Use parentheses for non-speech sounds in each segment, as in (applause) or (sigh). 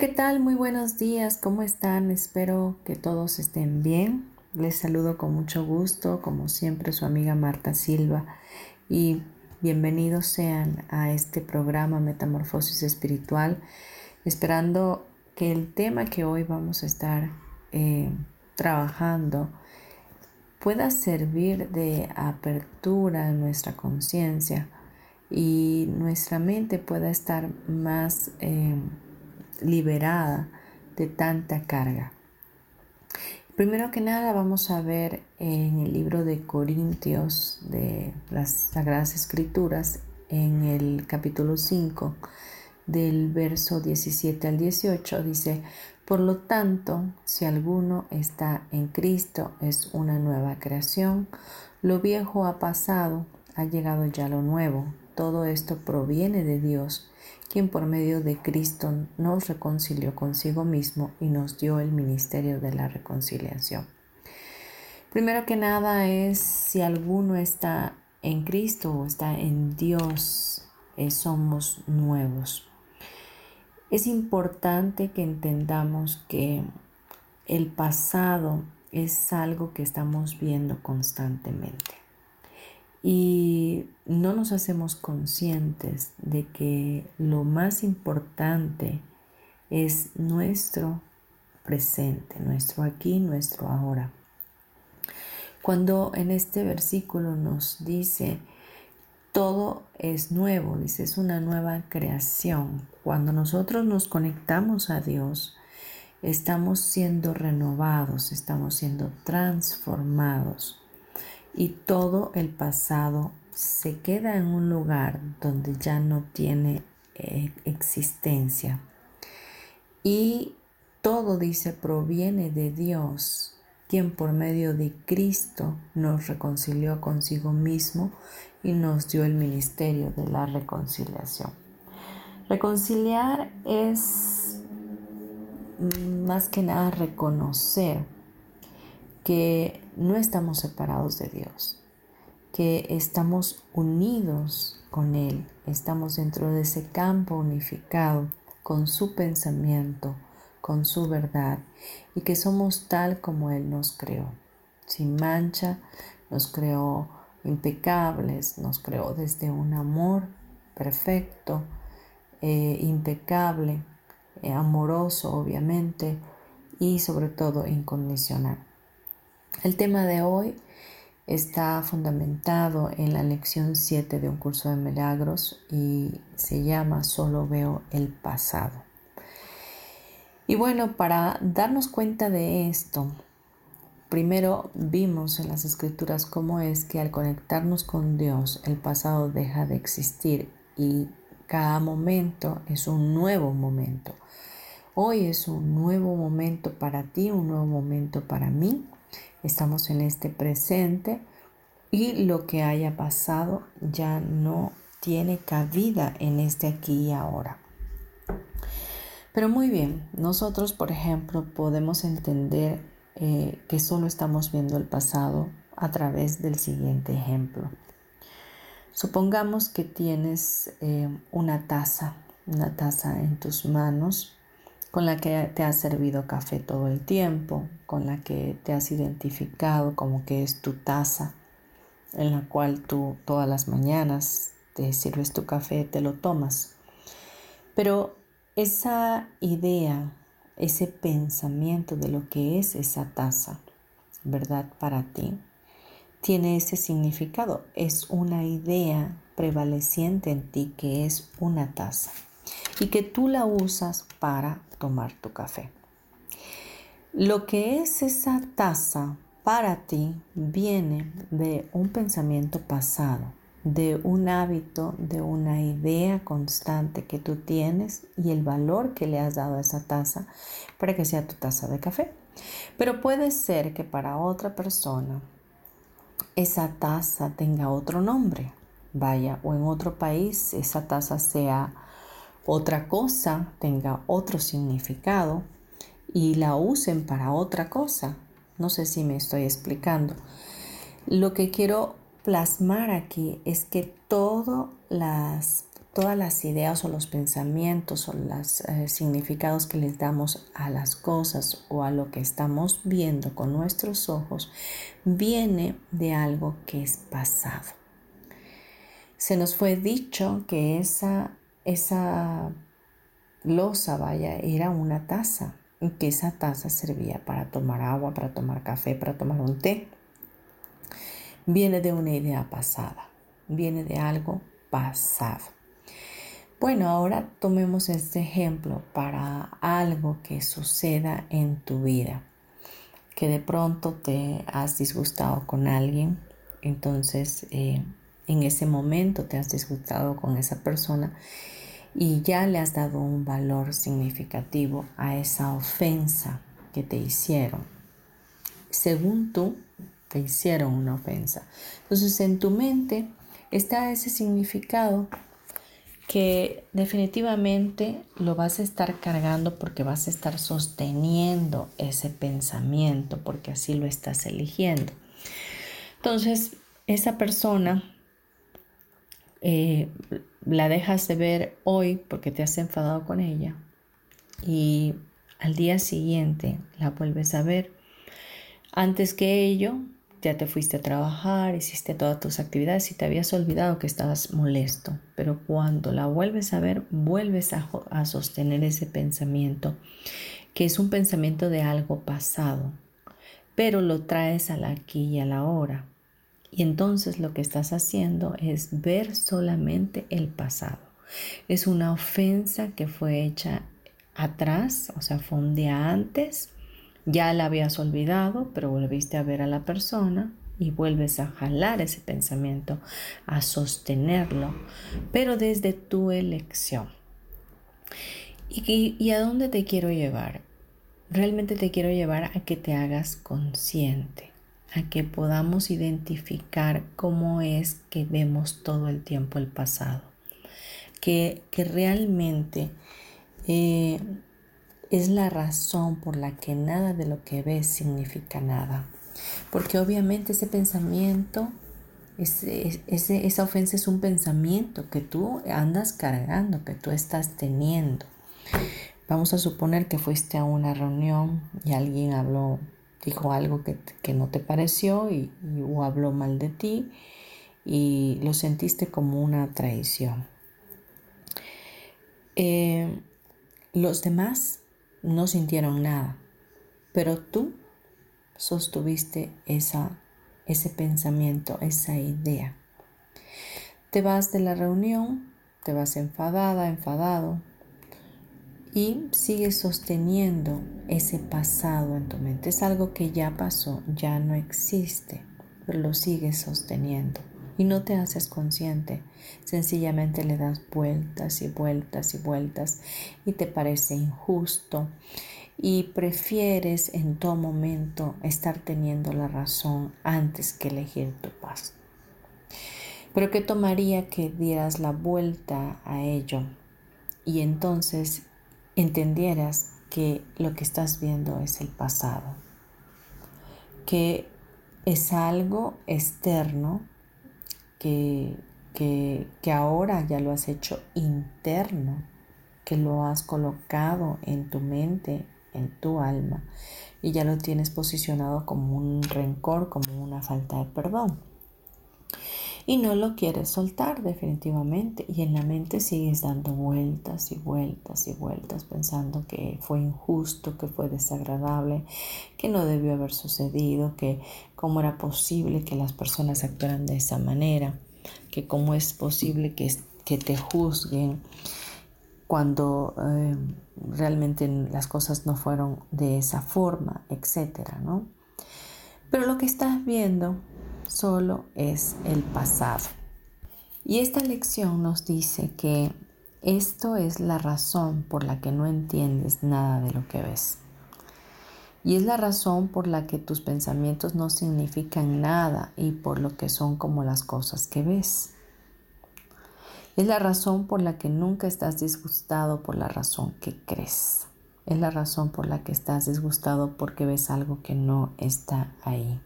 ¿Qué tal? Muy buenos días, ¿cómo están? Espero que todos estén bien. Les saludo con mucho gusto, como siempre, su amiga Marta Silva y bienvenidos sean a este programa Metamorfosis Espiritual, esperando que el tema que hoy vamos a estar eh, trabajando pueda servir de apertura a nuestra conciencia y nuestra mente pueda estar más... Eh, liberada de tanta carga. Primero que nada vamos a ver en el libro de Corintios de las Sagradas Escrituras, en el capítulo 5, del verso 17 al 18, dice, por lo tanto, si alguno está en Cristo, es una nueva creación, lo viejo ha pasado, ha llegado ya lo nuevo, todo esto proviene de Dios quien por medio de Cristo nos reconcilió consigo mismo y nos dio el ministerio de la reconciliación. Primero que nada es si alguno está en Cristo o está en Dios, eh, somos nuevos. Es importante que entendamos que el pasado es algo que estamos viendo constantemente y no nos hacemos conscientes de que lo más importante es nuestro presente, nuestro aquí, nuestro ahora. Cuando en este versículo nos dice, todo es nuevo, dice, es una nueva creación. Cuando nosotros nos conectamos a Dios, estamos siendo renovados, estamos siendo transformados y todo el pasado se queda en un lugar donde ya no tiene eh, existencia. Y todo, dice, proviene de Dios, quien por medio de Cristo nos reconcilió consigo mismo y nos dio el ministerio de la reconciliación. Reconciliar es mm, más que nada reconocer que no estamos separados de Dios, que estamos unidos con Él, estamos dentro de ese campo unificado con su pensamiento, con su verdad y que somos tal como Él nos creó, sin mancha, nos creó impecables, nos creó desde un amor perfecto, eh, impecable, eh, amoroso obviamente y sobre todo incondicional. El tema de hoy está fundamentado en la lección 7 de un curso de milagros y se llama Solo veo el pasado. Y bueno, para darnos cuenta de esto, primero vimos en las escrituras cómo es que al conectarnos con Dios el pasado deja de existir y cada momento es un nuevo momento. Hoy es un nuevo momento para ti, un nuevo momento para mí Estamos en este presente y lo que haya pasado ya no tiene cabida en este aquí y ahora. Pero muy bien, nosotros, por ejemplo, podemos entender eh, que solo estamos viendo el pasado a través del siguiente ejemplo. Supongamos que tienes eh, una taza, una taza en tus manos con la que te has servido café todo el tiempo, con la que te has identificado como que es tu taza, en la cual tú todas las mañanas te sirves tu café, te lo tomas. Pero esa idea ese pensamiento de lo que es esa taza, ¿verdad? Para ti, tiene ese significado. Es una idea prevaleciente en ti que es una taza y que tú la usas para tomar tu café. Lo que es esa taza para ti viene de un pensamiento pasado, de un hábito, de una idea constante que tú tienes y el valor que le has dado a esa taza para que sea tu taza de café. Pero puede ser que para otra persona esa taza tenga otro nombre, vaya, o en otro país esa taza sea otra cosa, tenga otro significado y la usen para otra cosa. No sé si me estoy explicando. Lo que quiero plasmar aquí es que las, todas las ideas o los pensamientos o los eh, significados que les damos a las cosas o a lo que estamos viendo con nuestros ojos viene de algo que es pasado. Se nos fue dicho que esa, esa losa, vaya, era una taza que esa taza servía para tomar agua, para tomar café, para tomar un té. Viene de una idea pasada, viene de algo pasado. Bueno, ahora tomemos este ejemplo para algo que suceda en tu vida, que de pronto te has disgustado con alguien, entonces eh, en ese momento te has disgustado con esa persona y ya le has dado un valor significativo a esa ofensa que te hicieron. Según tú, te hicieron una ofensa. Entonces en tu mente está ese significado que definitivamente lo vas a estar cargando porque vas a estar sosteniendo ese pensamiento porque así lo estás eligiendo. Entonces, esa persona eh, la dejas de ver hoy porque te has enfadado con ella y al día siguiente la vuelves a ver. Antes que ello, ya te fuiste a trabajar, hiciste todas tus actividades y te habías olvidado que estabas molesto. Pero cuando la vuelves a ver, vuelves a, sostener ese pensamiento, que es un pensamiento de algo pasado, pero lo traes a la aquí y a la hora. Y entonces lo que estás haciendo es ver solamente el pasado. Es una ofensa que fue hecha atrás, o sea, fue un día antes, ya la habías olvidado, pero volviste a ver a la persona y vuelves a jalar ese pensamiento, a sostenerlo, pero desde tu elección. ¿Y, y a dónde te quiero llevar? Realmente te quiero llevar a que te hagas consciente a que podamos identificar cómo es que vemos todo el tiempo el pasado, que, que realmente eh, es la razón por la que nada de lo que ves significa nada, porque obviamente ese pensamiento, ese, esa ofensa es un pensamiento que tú andas cargando, que tú estás teniendo. Vamos a suponer que fuiste a una reunión y alguien habló dijo algo que, no te pareció y, o habló mal de ti y lo sentiste como una traición. Eh, los demás no sintieron nada, pero tú sostuviste esa, ese pensamiento, esa idea. Te vas de la reunión, te vas enfadada, enfadado, y sigues sosteniendo ese pasado en tu mente. Es algo que ya pasó, ya no existe, pero lo sigues sosteniendo y no te haces consciente. Sencillamente le das vueltas y vueltas y vueltas y te parece injusto y prefieres en todo momento estar teniendo la razón antes que elegir tu paz. Pero ¿qué tomaría que dieras la vuelta a ello? Y entonces entendieras que lo que estás viendo es el pasado, que es algo externo que, que, que ahora ya lo has hecho interno, que lo has colocado en tu mente, en tu alma, y ya lo tienes posicionado como un rencor, como una falta de perdón. Y no lo quieres soltar definitivamente y en la mente sigues dando vueltas y vueltas y vueltas pensando que fue injusto, que fue desagradable, que no debió haber sucedido, que cómo era posible que las personas actuaran de esa manera, que cómo es posible que, que te juzguen cuando eh, realmente las cosas no fueron de esa forma, etcétera, ¿no? Pero lo que estás viendo solo es el pasado. Y esta lección nos dice que esto es la razón por la que no entiendes nada de lo que ves. Y es la razón por la que tus pensamientos no significan nada y por lo que son como las cosas que ves. Es la razón por la que nunca estás disgustado por la razón que crees. Es la razón por la que estás disgustado porque ves algo que no está ahí.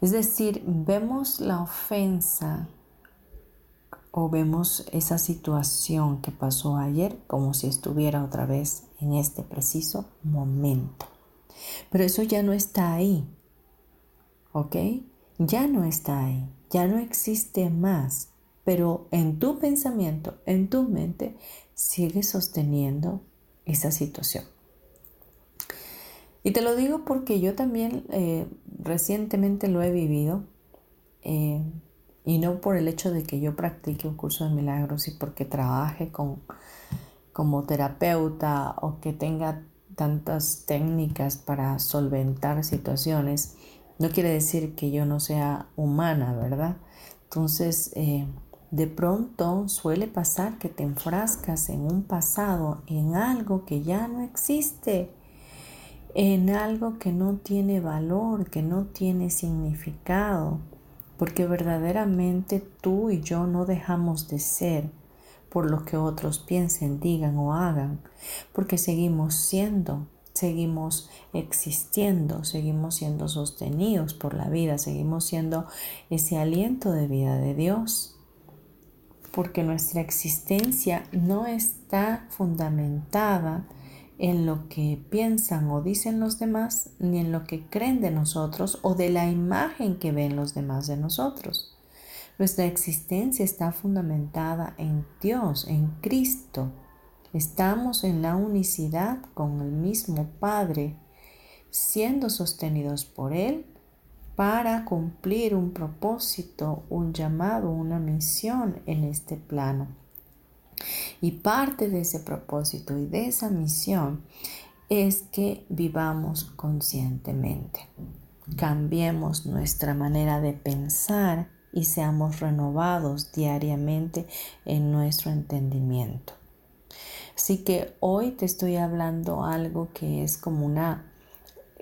Es decir, vemos la ofensa o vemos esa situación que pasó ayer como si estuviera otra vez en este preciso momento. Pero eso ya no está ahí. ¿Ok? Ya no está ahí. Ya no existe más pero en tu pensamiento, en tu mente, sigue sosteniendo esa situación. Y te lo digo porque yo también eh, recientemente lo he vivido, eh, y no por el hecho de que yo practique un curso de milagros y porque trabaje con, como terapeuta o que tenga tantas técnicas para solventar situaciones, no quiere decir que yo no sea humana, ¿verdad? Entonces, eh, de pronto suele pasar que te enfrascas en un pasado, en algo que ya no existe, en algo que no tiene valor, que no tiene significado, porque verdaderamente tú y yo no dejamos de ser por lo que otros piensen, digan o hagan, porque seguimos siendo, seguimos existiendo, seguimos siendo sostenidos por la vida, seguimos siendo ese aliento de vida de Dios porque nuestra existencia no está fundamentada en lo que piensan o dicen los demás, ni en lo que creen de nosotros o de la imagen que ven los demás de nosotros. Nuestra existencia está fundamentada en Dios, en Cristo. Estamos en la unicidad con el mismo Padre, siendo sostenidos por Él para cumplir un propósito, un llamado, una misión en este plano. Y parte de ese propósito y de esa misión es que vivamos conscientemente, cambiemos nuestra manera de pensar y seamos renovados diariamente en nuestro entendimiento. Así que hoy te estoy hablando algo que es como una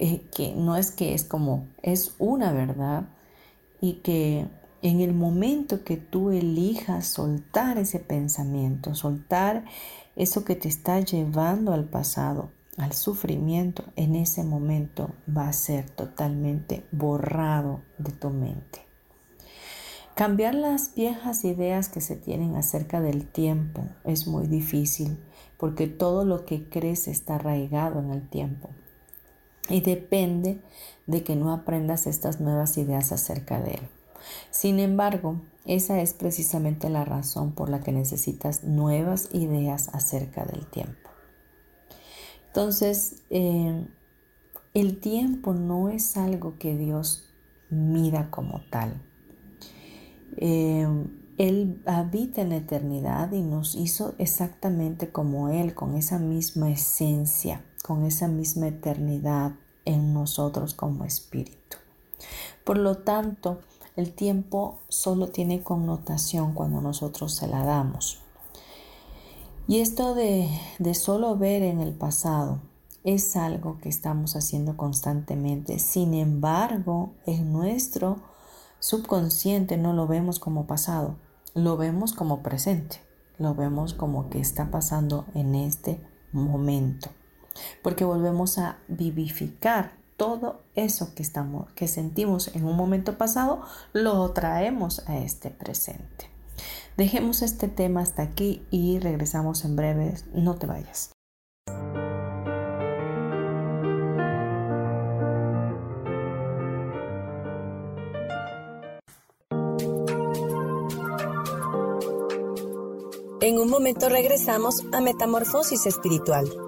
eh, que no es que es como, es una verdad y que en el momento que tú elijas soltar ese pensamiento, soltar eso que te está llevando al pasado, al sufrimiento, en ese momento va a ser totalmente borrado de tu mente. Cambiar las viejas ideas que se tienen acerca del tiempo es muy difícil porque todo lo que crees está arraigado en el tiempo y depende de que no aprendas estas nuevas ideas acerca de él. Sin embargo, esa es precisamente la razón por la que necesitas nuevas ideas acerca del tiempo. Entonces, eh, el tiempo no es algo que Dios mida como tal. Eh, él habita en la eternidad y nos hizo exactamente como Él, con esa misma esencia con esa misma eternidad en nosotros como espíritu. Por lo tanto, el tiempo solo tiene connotación cuando nosotros se la damos. Y esto de, de solo ver en el pasado es algo que estamos haciendo constantemente. Sin embargo, en nuestro subconsciente no lo vemos como pasado, lo vemos como presente, lo vemos como que está pasando en este momento porque volvemos a vivificar todo eso que, estamos, que sentimos en un momento pasado, lo traemos a este presente. Dejemos este tema hasta aquí y regresamos en breve. No te vayas. En un momento regresamos a Metamorfosis Espiritual.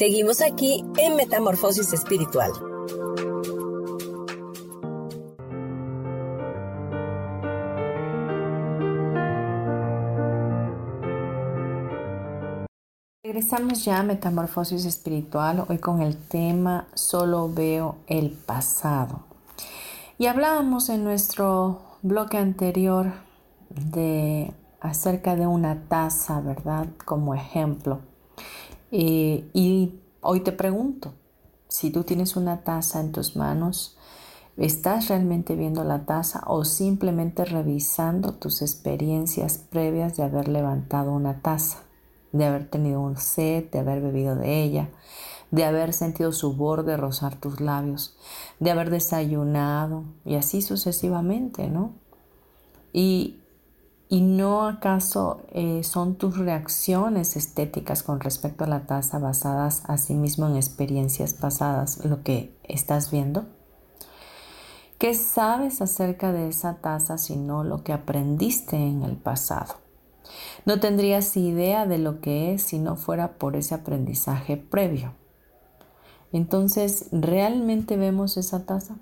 Seguimos aquí en Metamorfosis Espiritual. Regresamos ya a Metamorfosis Espiritual, hoy con el tema Solo veo el pasado. Y hablábamos en nuestro bloque anterior de acerca de una taza, ¿verdad? Como ejemplo. Eh, y hoy te pregunto, si tú tienes una taza en tus manos, ¿estás realmente viendo la taza o simplemente revisando tus experiencias previas de haber levantado una taza? de haber tenido un sed, de haber bebido de ella, de haber sentido su borde rozar tus labios, de haber desayunado y así sucesivamente, ¿no? Y, no acaso eh, son tus reacciones estéticas con respecto a la taza basadas a sí mismo en experiencias pasadas lo que estás viendo. ¿Qué sabes acerca de esa taza sino lo que aprendiste en el pasado? No tendrías idea de lo que es si no fuera por ese aprendizaje previo. Entonces, ¿realmente vemos esa taza?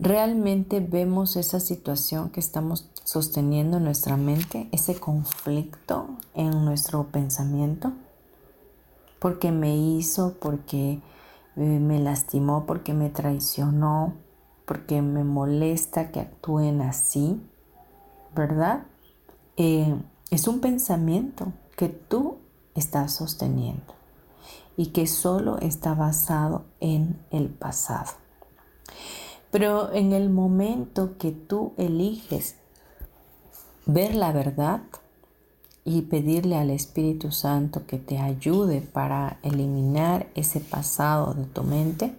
¿Realmente vemos esa situación que estamos sosteniendo en nuestra mente, ese conflicto en nuestro pensamiento? Porque me hizo, porque eh, me lastimó, porque me traicionó, porque me molesta que actúen así. ¿verdad? Eh, es un pensamiento que tú estás sosteniendo y que solo está basado en el pasado. Pero en el momento que tú eliges ver la verdad y pedirle al Espíritu Santo que te ayude para eliminar ese pasado de tu mente,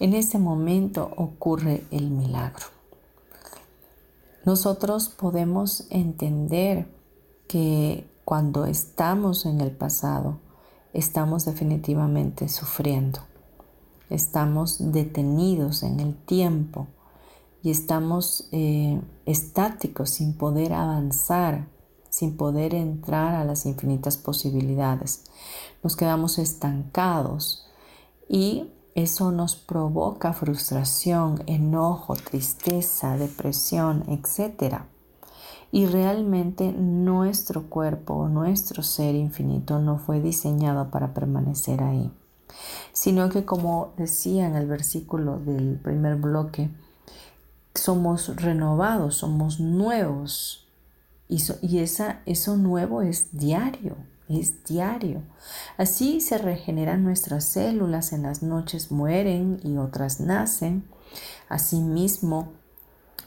en ese momento ocurre el milagro nosotros podemos entender que cuando estamos en el pasado, estamos definitivamente sufriendo. Estamos detenidos en el tiempo y estamos eh, estáticos sin poder avanzar, sin poder entrar a las infinitas posibilidades. Nos quedamos estancados y eso nos provoca frustración, enojo, tristeza, depresión, etc. Y realmente nuestro cuerpo, nuestro ser infinito no fue diseñado para permanecer ahí, sino que como decía en el versículo del primer bloque, somos renovados, somos nuevos. Y, y esa, eso nuevo es diario, es diario. Así se regeneran nuestras células, en las noches mueren y otras nacen. Asimismo,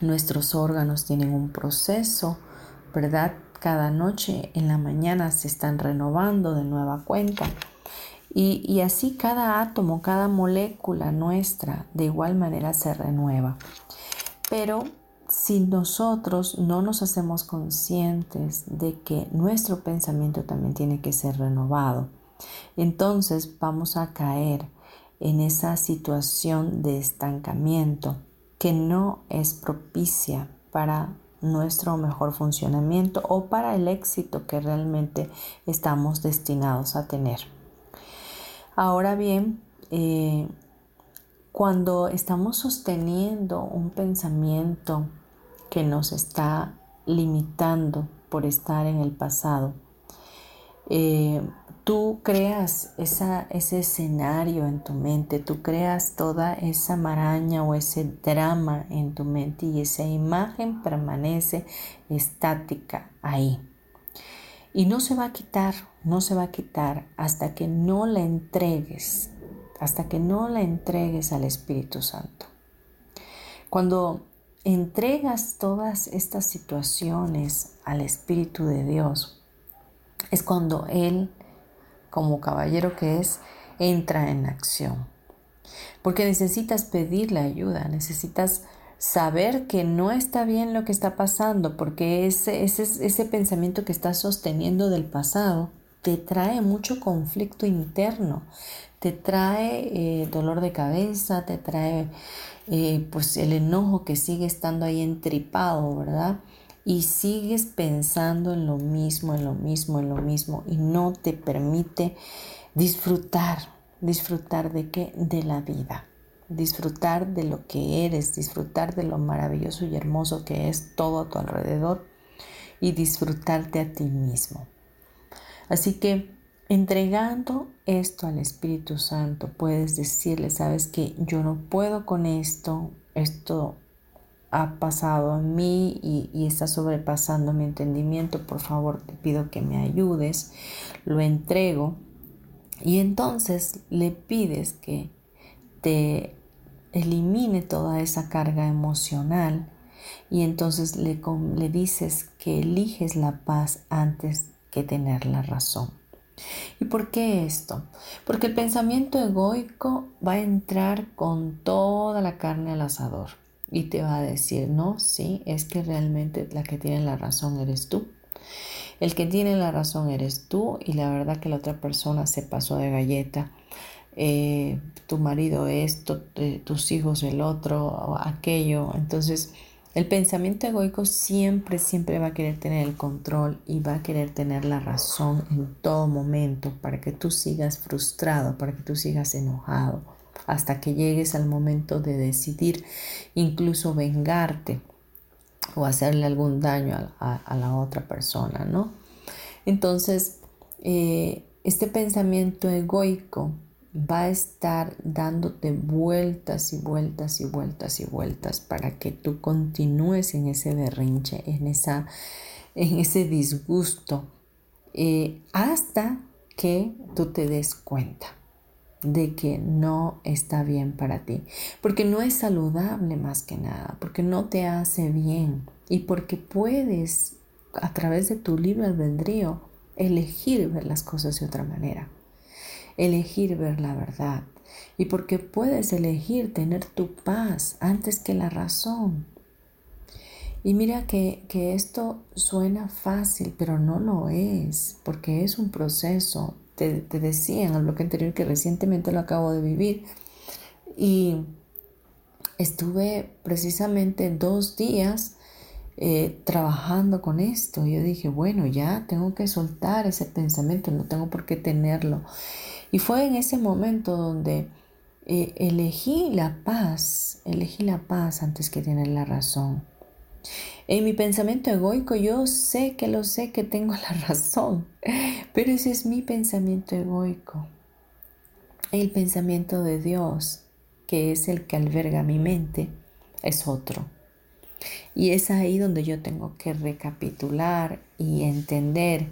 nuestros órganos tienen un proceso, ¿verdad? Cada noche en la mañana se están renovando de nueva cuenta. Y, así cada átomo, cada molécula nuestra de igual manera se renueva. Pero si nosotros no nos hacemos conscientes de que nuestro pensamiento también tiene que ser renovado, entonces vamos a caer en esa situación de estancamiento que no es propicia para nuestro mejor funcionamiento o para el éxito que realmente estamos destinados a tener. Ahora bien, eh, cuando estamos sosteniendo un pensamiento que nos está limitando por estar en el pasado, eh, tú creas ese escenario en tu mente, tú creas toda esa maraña o ese drama en tu mente y esa imagen permanece estática ahí. Y no se va a quitar, no se va a quitar hasta que no la entregues, hasta que no la entregues al Espíritu Santo. Cuando entregas todas estas situaciones al Espíritu de Dios, es cuando Él como caballero que es, entra en acción. Porque necesitas pedirle ayuda, necesitas saber que no está bien lo que está pasando, porque ese, ese, ese pensamiento que estás sosteniendo del pasado te trae mucho conflicto interno, te trae eh, dolor de cabeza, te trae eh, pues el enojo que sigue estando ahí entripado, ¿verdad? y sigues pensando en lo mismo, en lo mismo, en lo mismo y no te permite disfrutar, disfrutar de qué? De la vida, disfrutar de lo que eres, disfrutar de lo maravilloso y hermoso que es todo a tu alrededor y disfrutarte a ti mismo. Así que entregando esto al Espíritu Santo, puedes decirle, sabes que yo no puedo con esto, esto ha pasado en mí y, está sobrepasando mi entendimiento, por favor te pido que me ayudes, lo entrego y entonces le pides que te elimine toda esa carga emocional y entonces le, le dices que eliges la paz antes que tener la razón. ¿Y por qué esto? Porque el pensamiento egoico va a entrar con toda la carne al asador y te va a decir, no, sí, es que realmente la que tiene la razón eres tú. El que tiene la razón eres tú y la verdad que la otra persona se pasó de galleta. Eh, tu marido esto, eh, tus hijos el otro, aquello. Entonces, el pensamiento egoico siempre, siempre va a querer tener el control y va a querer tener la razón en todo momento para que tú sigas frustrado, para que tú sigas enojado hasta que llegues al momento de decidir incluso vengarte o hacerle algún daño a, la otra persona, ¿no? Entonces, eh, este pensamiento egoico va a estar dándote vueltas y vueltas y vueltas y vueltas para que tú continúes en ese berrinche, en, esa, en ese disgusto, eh, hasta que tú te des cuenta de que no está bien para ti, porque no es saludable más que nada, porque no te hace bien y porque puedes a través de tu libre albedrío elegir ver las cosas de otra manera, elegir ver la verdad y porque puedes elegir tener tu paz antes que la razón. Y mira que, que esto suena fácil, pero no lo es, porque es un proceso te, decía en el bloque anterior que recientemente lo acabo de vivir y estuve precisamente dos días eh, trabajando con esto. Yo dije, bueno, ya tengo que soltar ese pensamiento, no tengo por qué tenerlo. Y fue en ese momento donde eh, elegí la paz, elegí la paz antes que tener la razón. En mi pensamiento egoico yo sé que lo sé que tengo la (laughs) razón, pero ese es mi pensamiento egoico. El pensamiento de Dios, que es el que alberga mi mente, es otro. Y es ahí donde yo tengo que recapitular y entender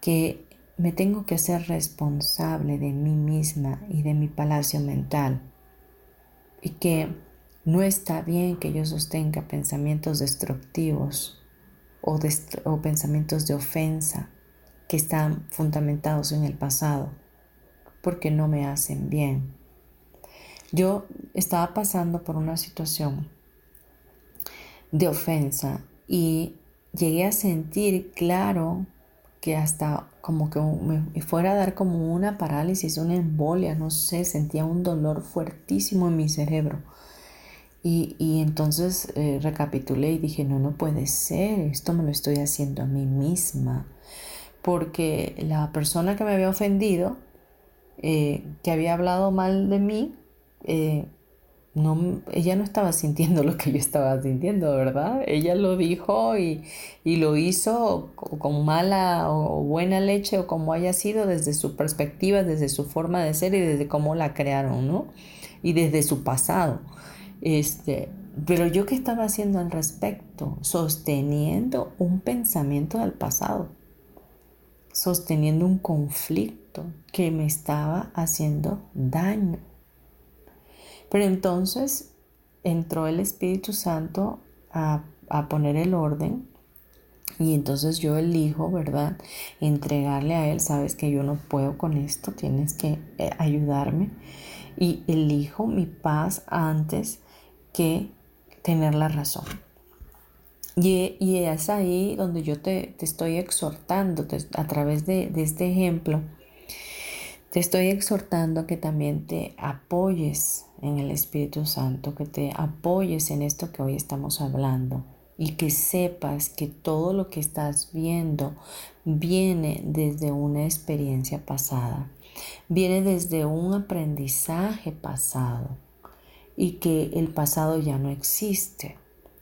que me tengo que hacer responsable de mí misma y de mi palacio mental. Y que no está bien que yo sostenga pensamientos destructivos o, o, pensamientos de ofensa que están fundamentados en el pasado, porque no me hacen bien. Yo estaba pasando por una situación de ofensa y llegué a sentir claro que hasta como que me fuera a dar como una parálisis, una embolia, no sé, sentía un dolor fuertísimo en mi cerebro Y, entonces eh, recapitulé y dije, no, no puede ser, esto me lo estoy haciendo a mí misma. Porque la persona que me había ofendido, eh, que había hablado mal de mí, eh, no, ella no estaba sintiendo (laughs) lo que yo estaba sintiendo, ¿verdad? Ella lo dijo y, lo hizo con mala o buena leche o como haya sido desde su perspectiva, desde su forma de ser y desde cómo la crearon, ¿no? Y desde su pasado. Este, pero yo qué estaba haciendo al respecto? Sosteniendo un pensamiento del pasado, sosteniendo un conflicto que me estaba haciendo daño. Pero entonces entró el Espíritu Santo a, poner el orden y entonces yo elijo, ¿verdad? Entregarle a Él, sabes que yo no puedo con esto, tienes que eh, ayudarme. Y elijo mi paz antes que tener la razón. Y, es ahí donde yo te, estoy exhortando a través de, de este ejemplo te estoy exhortando a que también te apoyes en el Espíritu Santo, que te apoyes en esto que hoy estamos hablando y que sepas que todo lo que estás viendo viene desde una experiencia pasada, viene desde un aprendizaje pasado y que el pasado ya no existe,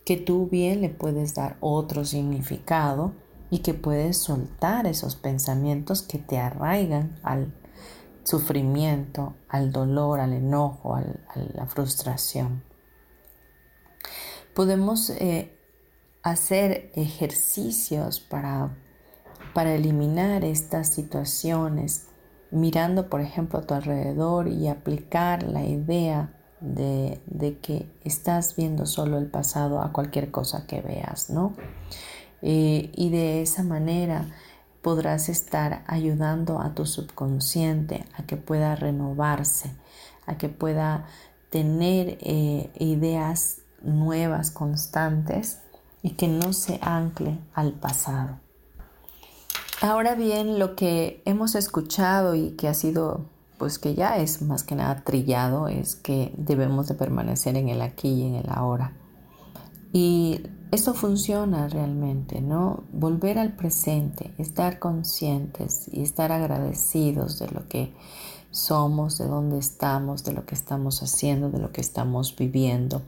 que tú bien le puedes dar otro significado y que puedes soltar esos pensamientos que te arraigan al sufrimiento, al dolor, al enojo, a la frustración. Podemos eh, hacer ejercicios para, para eliminar estas situaciones, mirando por ejemplo a tu alrededor y aplicar la idea de, que estás viendo solo el pasado a cualquier cosa que veas, ¿no? Eh, y de esa manera podrás estar ayudando a tu subconsciente a que pueda renovarse, a que pueda tener eh, ideas nuevas, constantes y que no se ancle al pasado. Ahora bien, lo que hemos escuchado y que ha sido, pues que ya es más que nada trillado, es que debemos de permanecer en el aquí y en el ahora. Y esto funciona realmente, ¿no? Volver al presente, estar conscientes y estar agradecidos de lo que somos, de dónde estamos, de lo que estamos haciendo, de lo que estamos viviendo.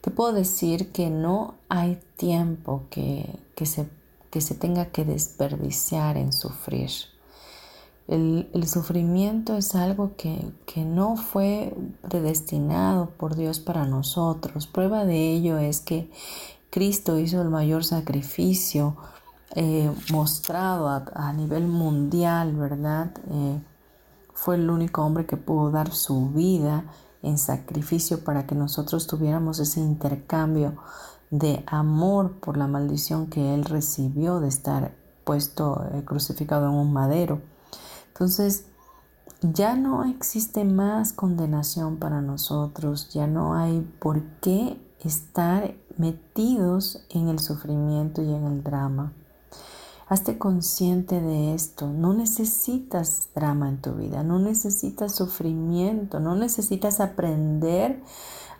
Te puedo decir que no hay tiempo que, se, que se tenga que desperdiciar en sufrir. El, sufrimiento es algo que, que, no fue predestinado por Dios para nosotros. Prueba de ello es que Cristo hizo el mayor sacrificio eh, mostrado a, nivel mundial, ¿verdad? Eh, fue el único hombre que pudo dar su vida en sacrificio para que nosotros tuviéramos ese intercambio de amor por la maldición que él recibió de estar puesto eh, crucificado en un madero. Entonces, ya no existe más condenación para nosotros, ya no hay por qué estar metidos en el sufrimiento y en el drama. Hazte consciente de esto. No necesitas drama en tu vida, no necesitas sufrimiento, no necesitas aprender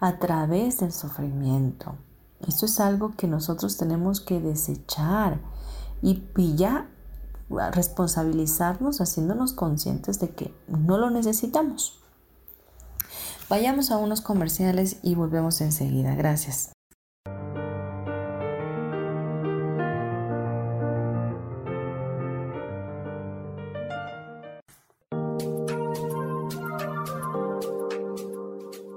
a través del sufrimiento. Esto es algo que nosotros tenemos que desechar y, ya responsabilizarnos haciéndonos conscientes de que no lo necesitamos. Vayamos a unos comerciales y volvemos enseguida. Gracias.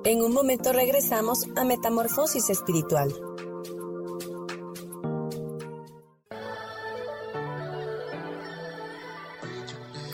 En un momento regresamos a Metamorfosis Espiritual.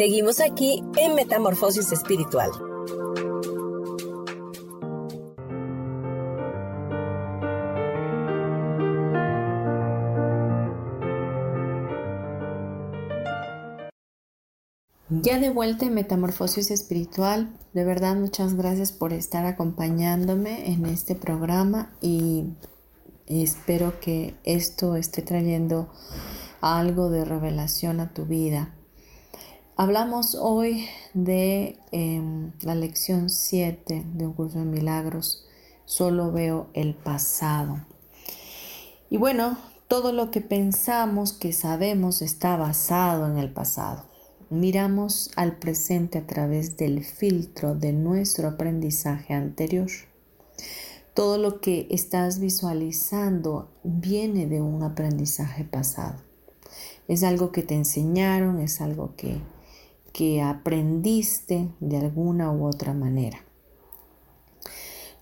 Seguimos aquí en Metamorfosis Espiritual. Ya de vuelta en Metamorfosis Espiritual, de verdad muchas gracias por estar acompañándome en este programa y espero que esto esté trayendo algo de revelación a tu vida. Hablamos hoy de em, la lección 7 de un curso de milagros, solo veo el pasado. Y bueno, todo lo que pensamos que sabemos está basado en el pasado. Miramos al presente a través del filtro de nuestro aprendizaje anterior. Todo lo que estás visualizando viene de un aprendizaje pasado. Es algo que te enseñaron, es algo que, que aprendiste de alguna u otra manera.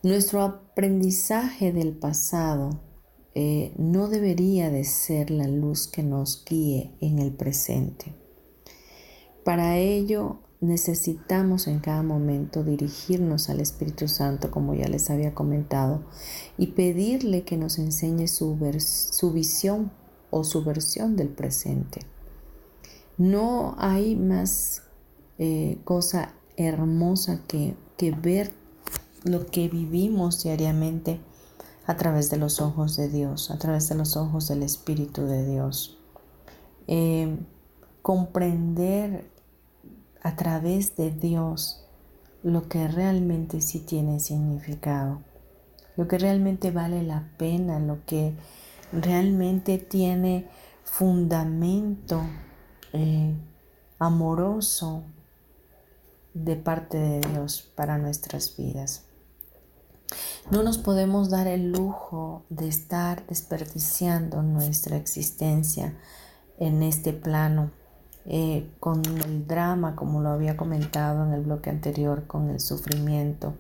Nuestro aprendizaje del pasado eh, no debería de ser la luz que nos guíe en el presente. Para ello necesitamos en cada momento dirigirnos al Espíritu Santo, como ya les había comentado, y pedirle que nos enseñe su, su visión o su versión del presente. No hay más eh, cosa hermosa que, que ver lo que vivimos diariamente a través de los ojos de Dios, a través de los ojos del Espíritu de Dios. Eh, comprender a través de Dios lo que realmente sí tiene significado, lo que realmente vale la pena, lo que realmente tiene fundamento eh, amoroso de parte de Dios para nuestras vidas. No nos podemos dar el lujo de estar desperdiciando nuestra existencia en este plano eh, con el drama, como lo había comentado en el bloque anterior, con el sufrimiento.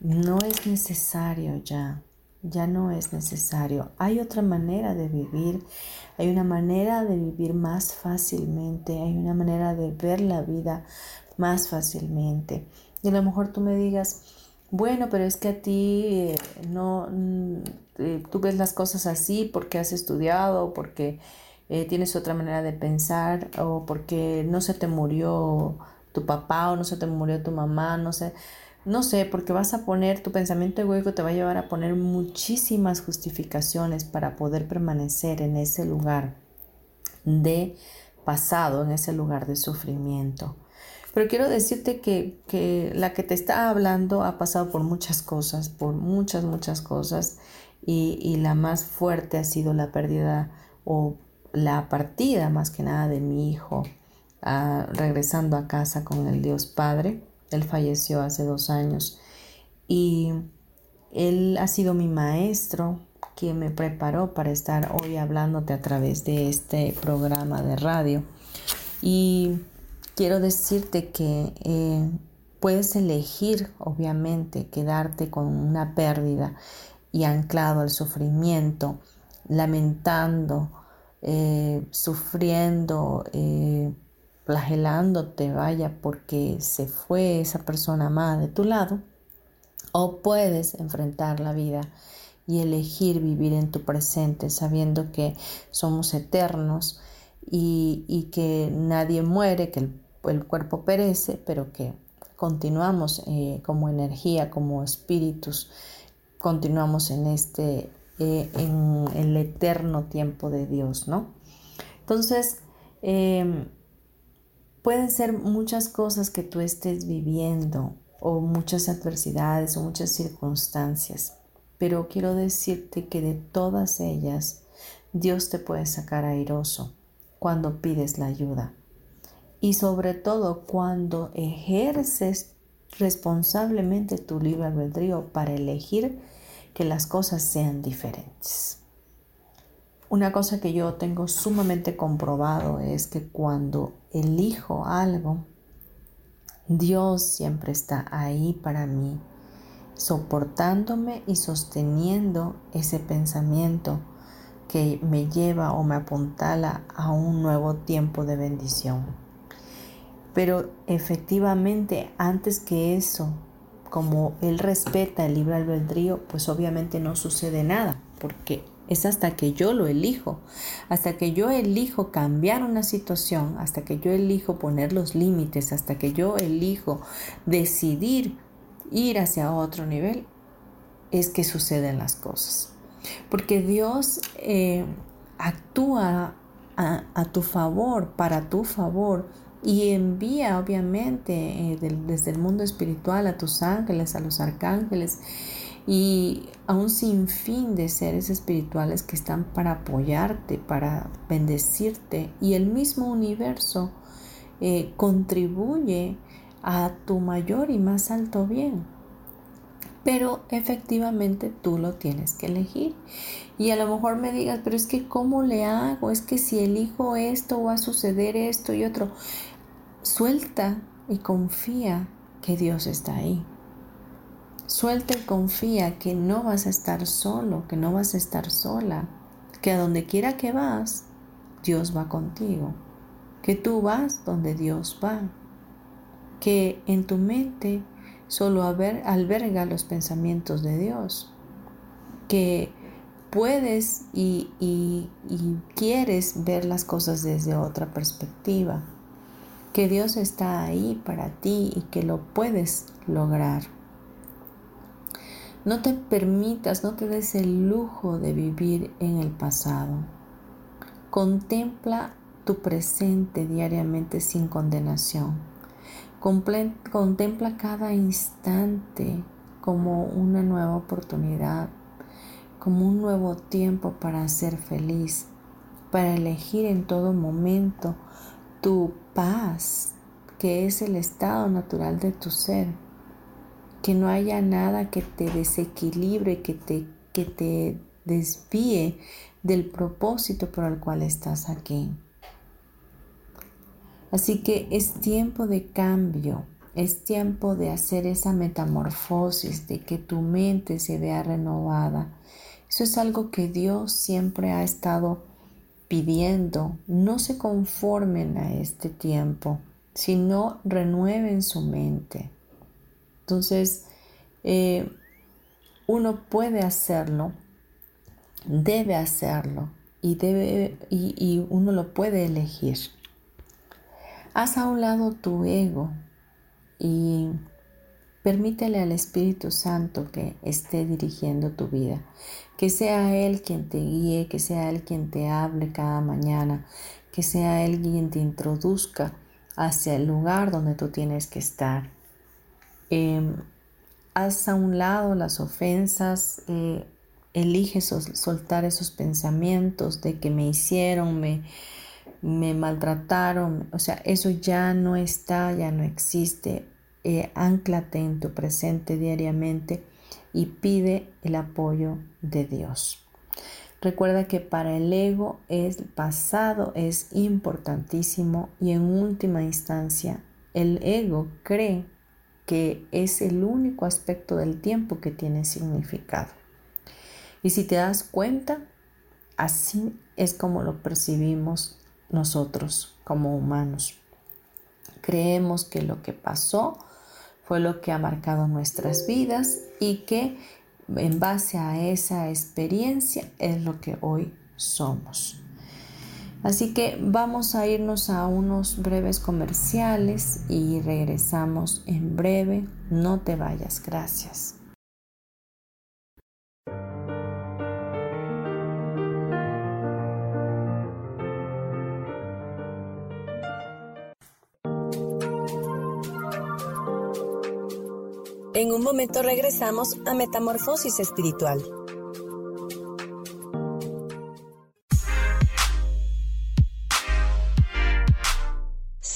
No es necesario ya, ya no es necesario. Hay otra manera de vivir, hay una manera de vivir más fácilmente, hay una manera de ver la vida más fácilmente. Y a lo mejor tú me digas, bueno, pero es que a ti eh, no, mm, eh, tú ves las cosas así porque has estudiado, porque eh, tienes otra manera de pensar o porque no se te murió tu papá o no se te murió tu mamá, no sé, no sé, porque vas a poner, tu pensamiento egoico te va a llevar a poner muchísimas justificaciones para poder permanecer en ese lugar de pasado, en ese lugar de sufrimiento. Pero quiero decirte que, que la que te está hablando ha pasado por muchas cosas, por muchas, muchas cosas, y, y la más fuerte ha sido la pérdida o la partida más que nada de mi hijo ah, regresando a casa con el Dios Padre. Él falleció hace dos años y él ha sido mi maestro quien me preparó para estar hoy hablándote a través de este programa de radio. Y quiero decirte que eh, puedes elegir, obviamente, quedarte con una pérdida y anclado al sufrimiento, lamentando, eh, sufriendo, eh, flagelándote, vaya, porque se fue esa persona amada de tu lado, o puedes enfrentar la vida y elegir vivir en tu presente sabiendo que somos eternos y, que nadie muere, que el cuerpo perece, pero que continuamos eh, como energía, como espíritus, continuamos en este, eh, en el eterno tiempo de Dios, ¿no? Entonces, em, pueden ser muchas cosas que tú estés viviendo o muchas adversidades o muchas circunstancias, pero quiero decirte que de todas ellas Dios te puede sacar airoso cuando pides la ayuda y sobre todo cuando ejerces responsablemente tu libre albedrío para elegir que las cosas sean diferentes. Una cosa que yo tengo sumamente comprobado es que cuando elijo algo, Dios siempre está ahí para mí, soportándome y sosteniendo ese pensamiento que me lleva o me apuntala a un nuevo tiempo de bendición. Pero efectivamente, antes que eso, como Él respeta el libre albedrío, pues obviamente no sucede nada, porque es hasta que yo lo elijo, hasta que yo elijo cambiar una situación, hasta que yo elijo poner los límites, hasta que yo elijo decidir ir hacia otro nivel, es que suceden las cosas. Porque Dios eh, actúa a, tu favor, para tu favor, y envía obviamente eh, desde el mundo espiritual a tus ángeles, a los arcángeles, y a un sinfín de seres espirituales que están para apoyarte, para bendecirte y el mismo universo eh, contribuye a tu mayor y más alto bien. Pero efectivamente tú lo tienes que elegir. Y a lo mejor me digas, pero es que ¿cómo le hago? Es que si elijo esto va a suceder esto y otro. Suelta y confía que Dios está ahí. Suelta y confía que no vas a estar solo, que no vas a estar sola, que a donde quiera que vas, Dios va contigo, que tú vas donde Dios va, que en tu mente solo alberga los pensamientos de Dios, que puedes y, y quieres ver las cosas desde otra perspectiva, que Dios está ahí para ti y que lo puedes lograr. No te permitas, no te des el lujo de vivir en el pasado. Contempla tu presente diariamente sin condenación. Contempla cada instante como una nueva oportunidad, como un nuevo tiempo para ser feliz, para elegir en todo momento tu paz, que es el estado natural de tu ser que no haya nada que te desequilibre, que te, que te desvíe del propósito por el cual estás aquí. Así que es tiempo de cambio, es tiempo de hacer esa metamorfosis, de que tu mente se vea renovada. Eso es algo que Dios siempre ha estado pidiendo. No se conformen a este tiempo, sino renueven su mente. Entonces, eh, uno puede hacerlo, debe hacerlo y, debe, y, uno lo puede elegir. Haz a un lado tu ego y permítele al Espíritu Santo que esté dirigiendo tu vida. Que sea Él quien te guíe, que sea Él quien te hable cada mañana, que sea Él quien te introduzca hacia el lugar donde tú tienes que estar. Em, haz a un lado las ofensas, eh, elige soltar esos pensamientos de que me hicieron, me, maltrataron, o sea, eso ya no está, ya no existe. Eh, anclate en tu presente diariamente y pide el apoyo de Dios. Recuerda que para el ego el pasado es importantísimo y en última instancia el ego cree que es el único aspecto del tiempo que tiene significado. Y si te das cuenta, así es como lo percibimos nosotros como humanos. Creemos que lo que pasó fue lo que ha marcado nuestras vidas y que en base a esa experiencia es lo que hoy somos. Así que vamos a irnos a unos breves comerciales y regresamos en breve. No te vayas, gracias. En un momento regresamos a Metamorfosis Espiritual.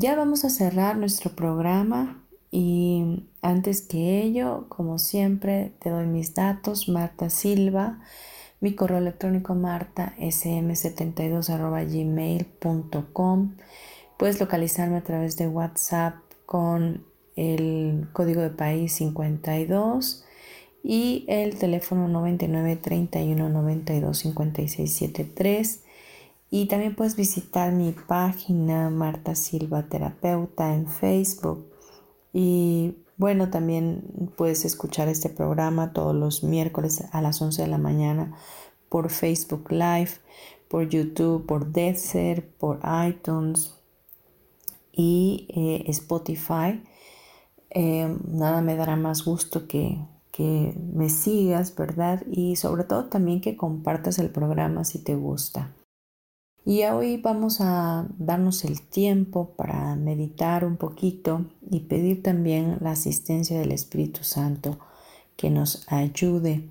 Ya vamos a cerrar nuestro programa y antes que ello, como siempre, te doy mis datos, Marta Silva, mi correo electrónico marta sm72 gmail.com Puedes localizarme a través de WhatsApp con el código de país 52 y el teléfono 99 31 92 56 73. Y también puedes visitar mi página Marta Silva Terapeuta en Facebook. Y bueno, también puedes escuchar este programa todos los miércoles a las 11 de la mañana por Facebook Live, por YouTube, por Deezer, por iTunes, y eh, Spotify. Eh, nada me dará más gusto que, que me sigas, ¿verdad? Y sobre todo también que compartas el programa si te gusta. Y hoy vamos a darnos el tiempo para meditar un poquito y pedir también la asistencia del Espíritu Santo que nos ayude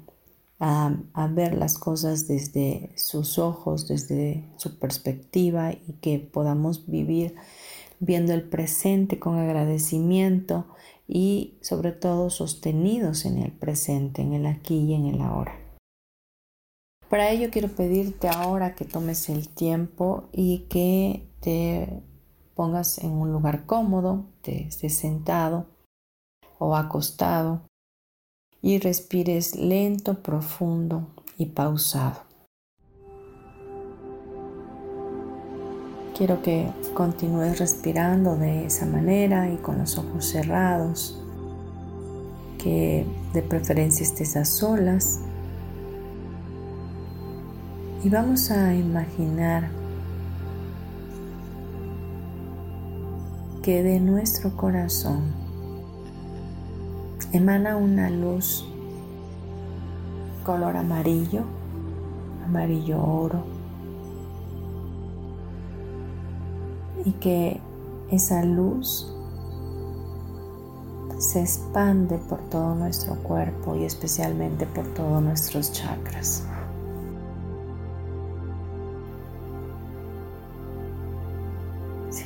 a, a, ver las cosas desde sus ojos, desde su perspectiva y que podamos vivir viendo el presente con agradecimiento y sobre todo sostenidos en el presente, en el aquí y en el ahora. Para ello quiero pedirte ahora que tomes el tiempo y que te pongas en un lugar cómodo, te estés sentado o acostado y respires lento, profundo y pausado. Quiero que continúes respirando de esa manera y con los ojos cerrados, que de preferencia estés a solas. Y vamos a imaginar que de nuestro corazón emana una luz color amarillo, amarillo oro y que esa luz se expande por todo nuestro cuerpo y especialmente por todos nuestros chakras.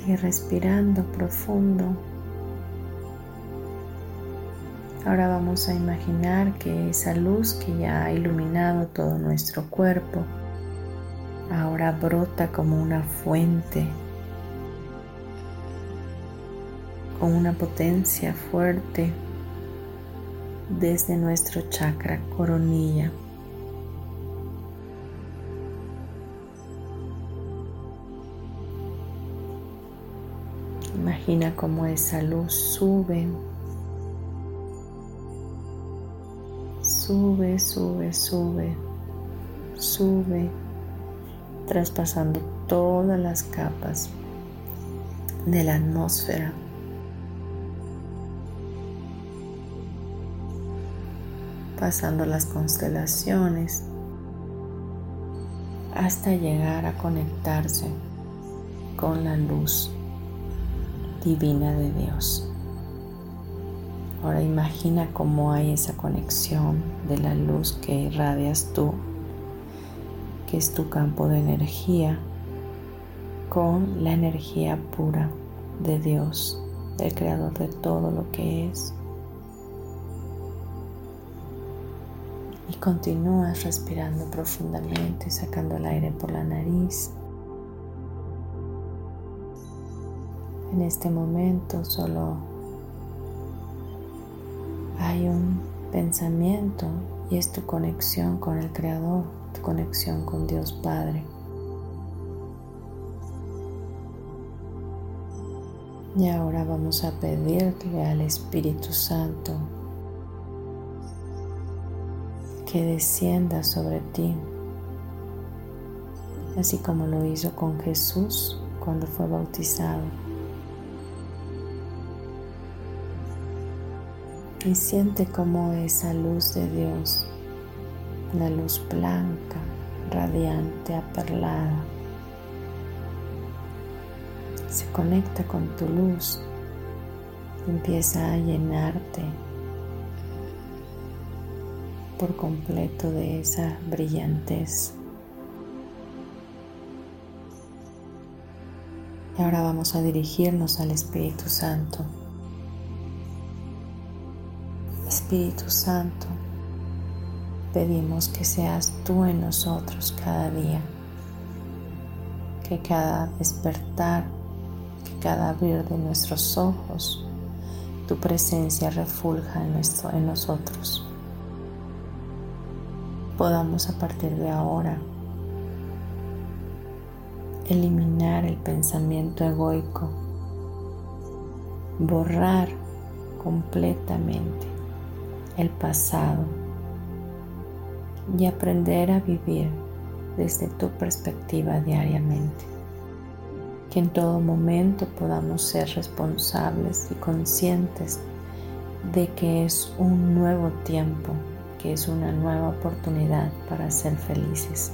Sigue respirando profundo. Ahora vamos a imaginar que esa luz que ya ha iluminado todo nuestro cuerpo ahora brota como una fuente con una potencia fuerte desde nuestro chakra coronilla. Imagina cómo esa luz sube, sube, sube, sube, sube, traspasando todas las capas de la atmósfera. pasando las constelaciones hasta llegar a conectarse con la luz divina de Dios. Ahora imagina cómo hay esa conexión de la luz que irradias tú, que es tu campo de energía, con la energía pura de Dios, el creador de todo lo que es. Y continúas respirando profundamente, sacando el aire por la nariz. En este momento solo hay un pensamiento y es tu conexión con el Creador, tu conexión con Dios Padre. Y ahora vamos a pedirle al Espíritu Santo que descienda sobre ti, así como lo hizo con Jesús cuando fue bautizado. Y siente como esa luz de Dios, la luz blanca, radiante, aperlada, se conecta con tu luz empieza a llenarte por completo de esa brillantez. Y ahora vamos a dirigirnos al Espíritu Santo. Espíritu Santo, pedimos que seas tú en nosotros cada día, que cada despertar, que cada abrir de nuestros ojos, tu presencia refulja en, nuestro, en nosotros. Podamos a partir de ahora eliminar el pensamiento egoico, borrar completamente el pasado y aprender a vivir desde tu perspectiva diariamente. Que en todo momento podamos ser responsables y conscientes de que es un nuevo tiempo que es una nueva oportunidad para ser felices.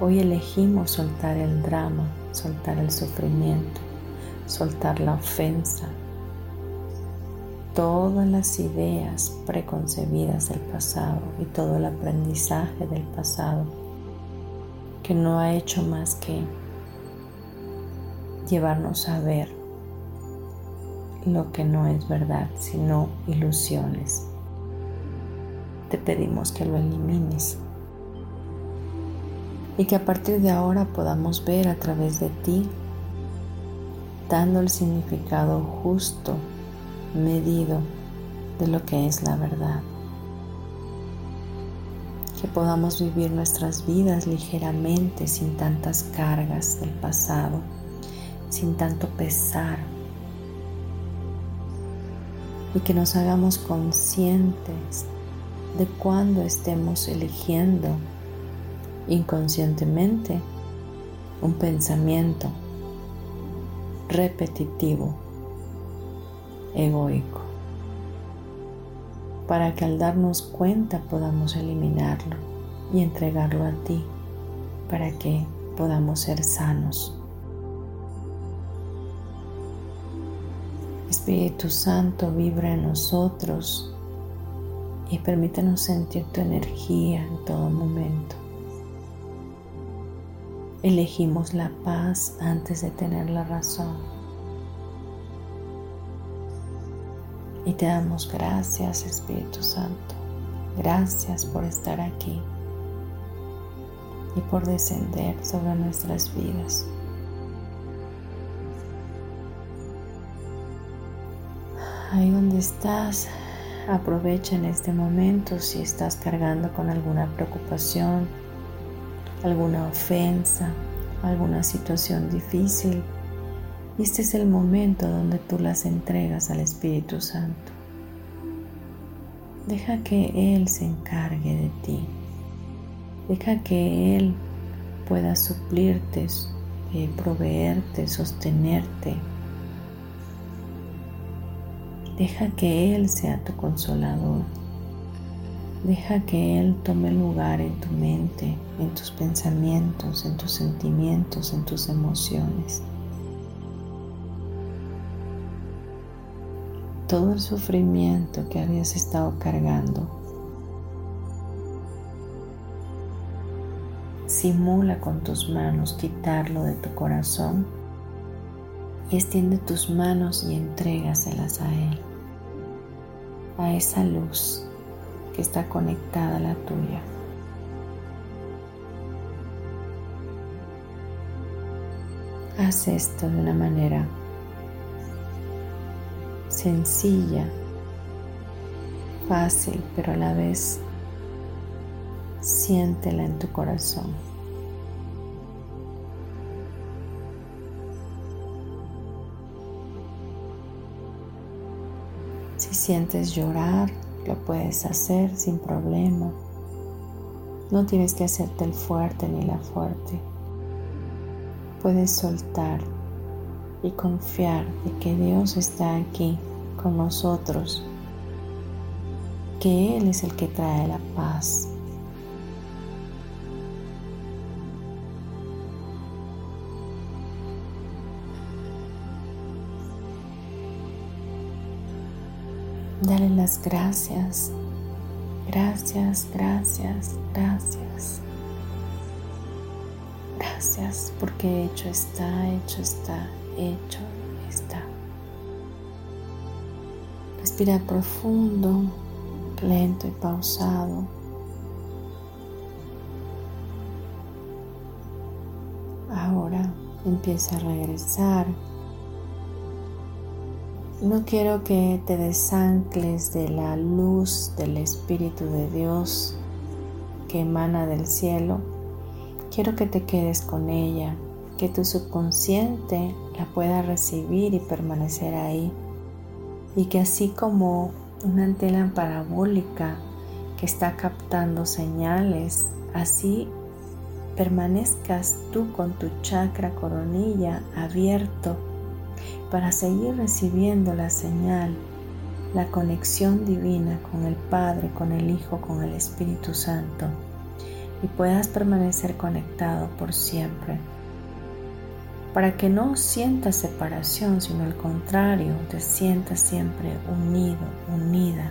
Hoy elegimos soltar el drama, soltar el sufrimiento, soltar la ofensa, todas las ideas preconcebidas del pasado y todo el aprendizaje del pasado que no ha hecho más que llevarnos a ver lo que no es verdad, sino ilusiones. Te pedimos que lo elimines y que a partir de ahora podamos ver a través de ti, dando el significado justo, medido de lo que es la verdad. Que podamos vivir nuestras vidas ligeramente, sin tantas cargas del pasado, sin tanto pesar. Y que nos hagamos conscientes de cuando estemos eligiendo inconscientemente un pensamiento repetitivo, egoico, para que al darnos cuenta podamos eliminarlo y entregarlo a ti, para que podamos ser sanos. Espíritu Santo vibra en nosotros y permítanos sentir tu energía en todo momento. Elegimos la paz antes de tener la razón. Y te damos gracias Espíritu Santo. Gracias por estar aquí y por descender sobre nuestras vidas. Ahí donde estás, aprovecha en este momento si estás cargando con alguna preocupación, alguna ofensa, alguna situación difícil. Este es el momento donde tú las entregas al Espíritu Santo. Deja que Él se encargue de ti. Deja que Él pueda suplirte, eh, proveerte, sostenerte. Deja que Él sea tu consolador. Deja que Él tome lugar en tu mente, en tus pensamientos, en tus sentimientos, en tus emociones. Todo el sufrimiento que habías estado cargando, simula con tus manos quitarlo de tu corazón y extiende tus manos y entrégaselas a Él, a esa luz que está conectada a la tuya. Haz esto de una manera sencilla, fácil, pero a la vez siéntela en tu corazón. Si sientes llorar, lo puedes hacer sin problema. No tienes que hacerte el fuerte ni la fuerte. Puedes soltar y confiar de que Dios está aquí con nosotros, que Él es el que trae la paz. Dale las gracias, gracias, gracias, gracias. Gracias porque hecho está, hecho está, hecho Respira profundo, lento y pausado. Ahora empieza a regresar no quiero que te desancles de la luz del Espíritu de Dios que emana del cielo. Quiero que te quedes con ella, que tu subconsciente la pueda recibir y permanecer ahí. Y que así como una antena parabólica que está captando señales, así permanezcas tú con tu chakra coronilla abierto para seguir recibiendo la señal, la conexión divina con el Padre, con el Hijo, con el Espíritu Santo y puedas permanecer conectado por siempre. Para que no sientas separación, sino al contrario, te sientas siempre unido, unida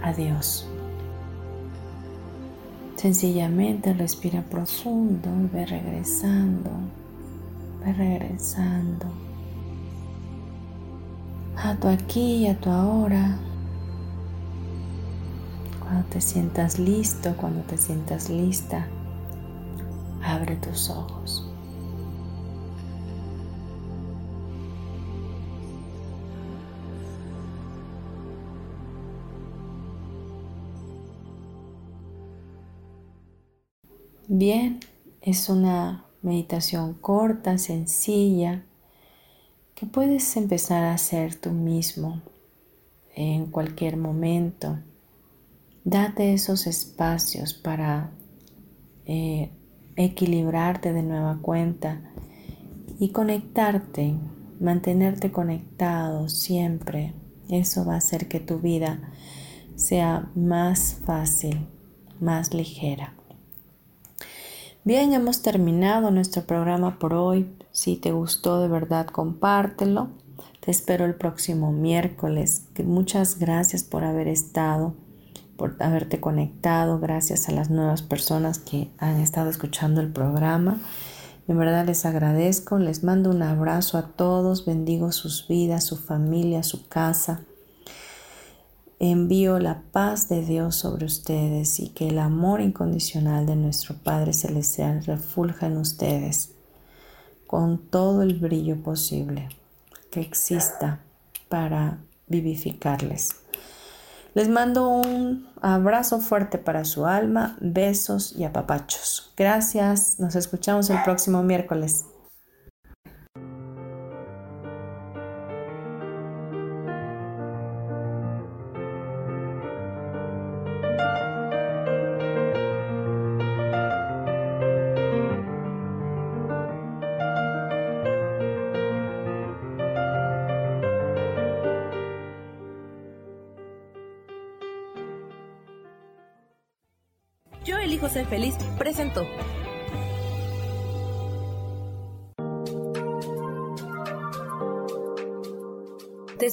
a Dios. Sencillamente respira profundo y ve regresando, ve regresando a tu aquí y a tu ahora. Cuando te sientas listo, cuando te sientas lista, abre tus ojos. Bien, es una meditación corta, sencilla, que puedes empezar a hacer tú mismo en cualquier momento. Date esos espacios para eh, equilibrarte de nueva cuenta y conectarte, mantenerte conectado siempre. Eso va a hacer que tu vida sea más fácil, más ligera. Bien, hemos terminado nuestro programa por hoy. Si te gustó de verdad, compártelo. Te espero el próximo miércoles. Muchas gracias por haber estado, por haberte conectado. Gracias a las nuevas personas que han estado escuchando el programa. En verdad les agradezco. Les mando un abrazo a todos. Bendigo sus vidas, su familia, su casa. Envío la paz de Dios sobre ustedes y que el amor incondicional de nuestro Padre Celestial refulja en ustedes con todo el brillo posible que exista para vivificarles. Les mando un abrazo fuerte para su alma, besos y apapachos. Gracias, nos escuchamos el próximo miércoles.